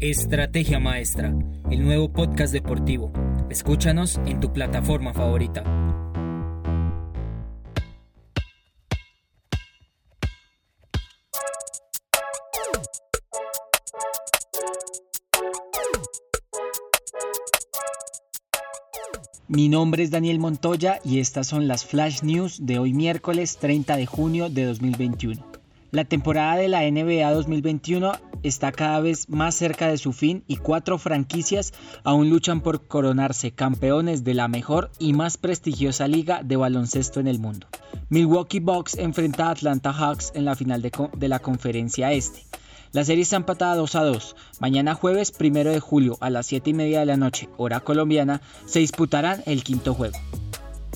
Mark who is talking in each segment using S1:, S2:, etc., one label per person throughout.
S1: Estrategia Maestra, el nuevo podcast deportivo. Escúchanos en tu plataforma favorita. Mi nombre es Daniel Montoya y estas son las Flash News de hoy miércoles 30 de junio de 2021. La temporada de la NBA 2021 está cada vez más cerca de su fin y cuatro franquicias aún luchan por coronarse campeones de la mejor y más prestigiosa liga de baloncesto en el mundo. Milwaukee Bucks enfrenta a Atlanta Hawks en la final de, la conferencia este. La serie está empatada 2 a 2. Mañana jueves 1 de julio a las 7 y media de la noche, hora colombiana, se disputarán el quinto juego.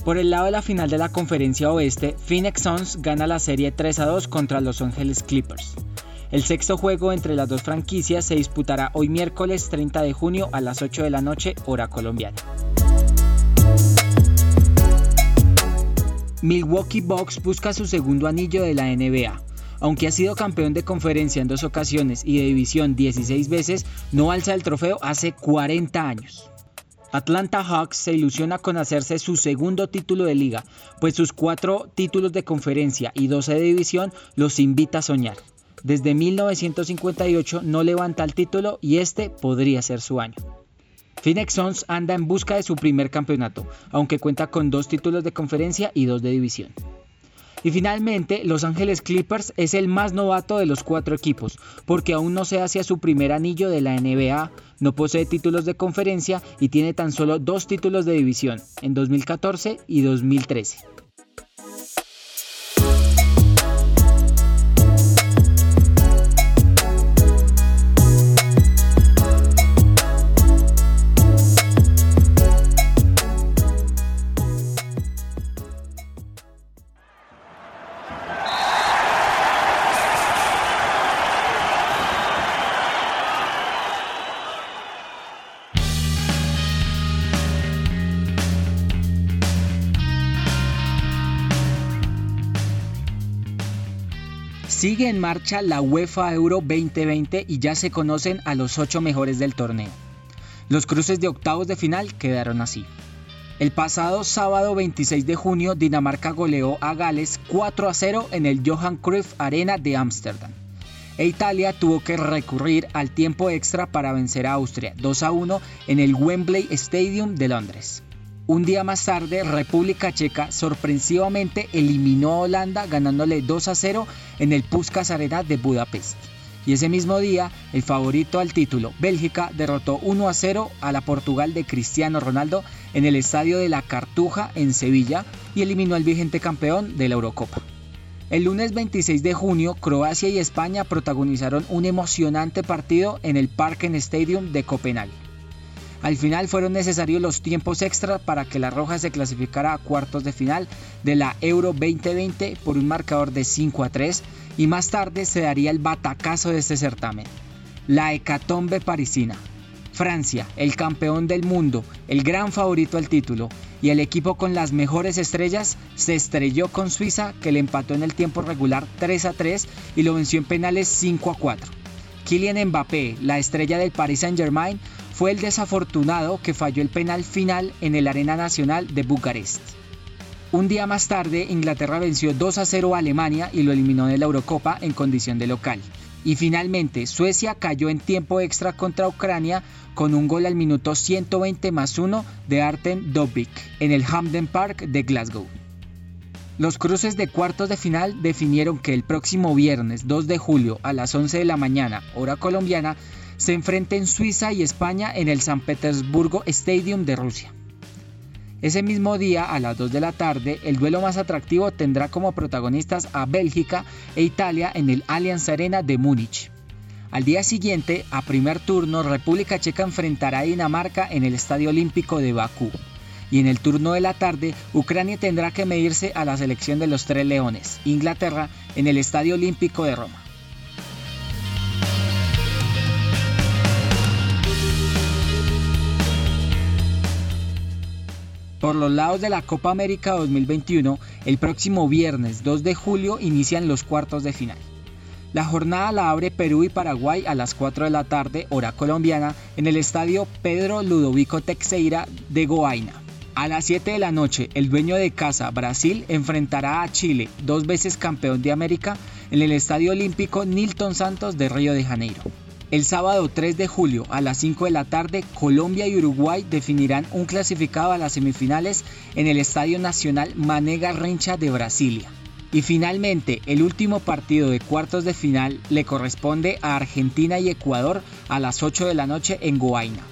S1: Por el lado de la final de la conferencia oeste, Phoenix Suns gana la serie 3 a 2 contra Los Angeles Clippers. El sexto juego entre las dos franquicias se disputará hoy miércoles 30 de junio a las 8 de la noche, hora colombiana. Milwaukee Bucks busca su segundo anillo de la NBA. Aunque ha sido campeón de conferencia en dos ocasiones y de división 16 veces, no alza el trofeo hace 40 años. Atlanta Hawks se ilusiona con hacerse su segundo título de liga, pues sus cuatro títulos de conferencia y 12 de división los invita a soñar. Desde 1958 no levanta el título y este podría ser su año. Phoenix Suns anda en busca de su primer campeonato, aunque cuenta con dos títulos de conferencia y dos de división. Y finalmente, Los Ángeles Clippers es el más novato de los cuatro equipos, porque aún no se hace su primer anillo de la NBA, no posee títulos de conferencia y tiene tan solo dos títulos de división, en 2014 y 2013. Sigue en marcha la UEFA Euro 2020 y ya se conocen a los ocho mejores del torneo. Los cruces de octavos de final quedaron así. El pasado sábado 26 de junio, Dinamarca goleó a Gales 4 a 0 en el Johan Cruyff Arena de Ámsterdam. E Italia tuvo que recurrir al tiempo extra para vencer a Austria 2 a 1 en el Wembley Stadium de Londres. Un día más tarde, República Checa sorpresivamente eliminó a Holanda ganándole 2 a 0 en el Puskas Arena de Budapest. Y ese mismo día, el favorito al título, Bélgica, derrotó 1 a 0 a la Portugal de Cristiano Ronaldo en el estadio de la Cartuja en Sevilla y eliminó al vigente campeón de la Eurocopa. El lunes 26 de junio, Croacia y España protagonizaron un emocionante partido en el Parken Stadium de Copenhague. Al final fueron necesarios los tiempos extras para que la Roja se clasificara a cuartos de final de la Euro 2020 por un marcador de 5 a 3 y más tarde se daría el batacazo de este certamen. La hecatombe parisina. Francia, el campeón del mundo, el gran favorito al título y el equipo con las mejores estrellas se estrelló con Suiza que le empató en el tiempo regular 3 a 3 y lo venció en penales 5 a 4. Kylian Mbappé, la estrella del Paris Saint-Germain, fue el desafortunado que falló el penal final en el Arena Nacional de Bucarest. Un día más tarde, Inglaterra venció 2 a 0 a Alemania y lo eliminó de la Eurocopa en condición de local. Y finalmente, Suecia cayó en tiempo extra contra Ucrania con un gol al minuto 120 más 1 de Arten Dobik en el Hampden Park de Glasgow. Los cruces de cuartos de final definieron que el próximo viernes 2 de julio a las 11 de la mañana, hora colombiana, se enfrenten Suiza y España en el San Petersburgo Stadium de Rusia. Ese mismo día, a las 2 de la tarde, el duelo más atractivo tendrá como protagonistas a Bélgica e Italia en el Allianz Arena de Múnich. Al día siguiente, a primer turno, República Checa enfrentará a Dinamarca en el Estadio Olímpico de Bakú. Y en el turno de la tarde, Ucrania tendrá que medirse a la selección de los Tres Leones, Inglaterra, en el Estadio Olímpico de Roma. Por los lados de la Copa América 2021, el próximo viernes 2 de julio inician los cuartos de final. La jornada la abre Perú y Paraguay a las 4 de la tarde, hora colombiana, en el estadio Pedro Ludovico Teixeira de Goaina. A las 7 de la noche, el dueño de casa, Brasil, enfrentará a Chile, dos veces campeón de América, en el Estadio Olímpico Nilton Santos de Río de Janeiro. El sábado 3 de julio a las 5 de la tarde, Colombia y Uruguay definirán un clasificado a las semifinales en el Estadio Nacional Mané Garrincha de Brasilia. Y finalmente, el último partido de cuartos de final le corresponde a Argentina y Ecuador a las 8 de la noche en Goaina.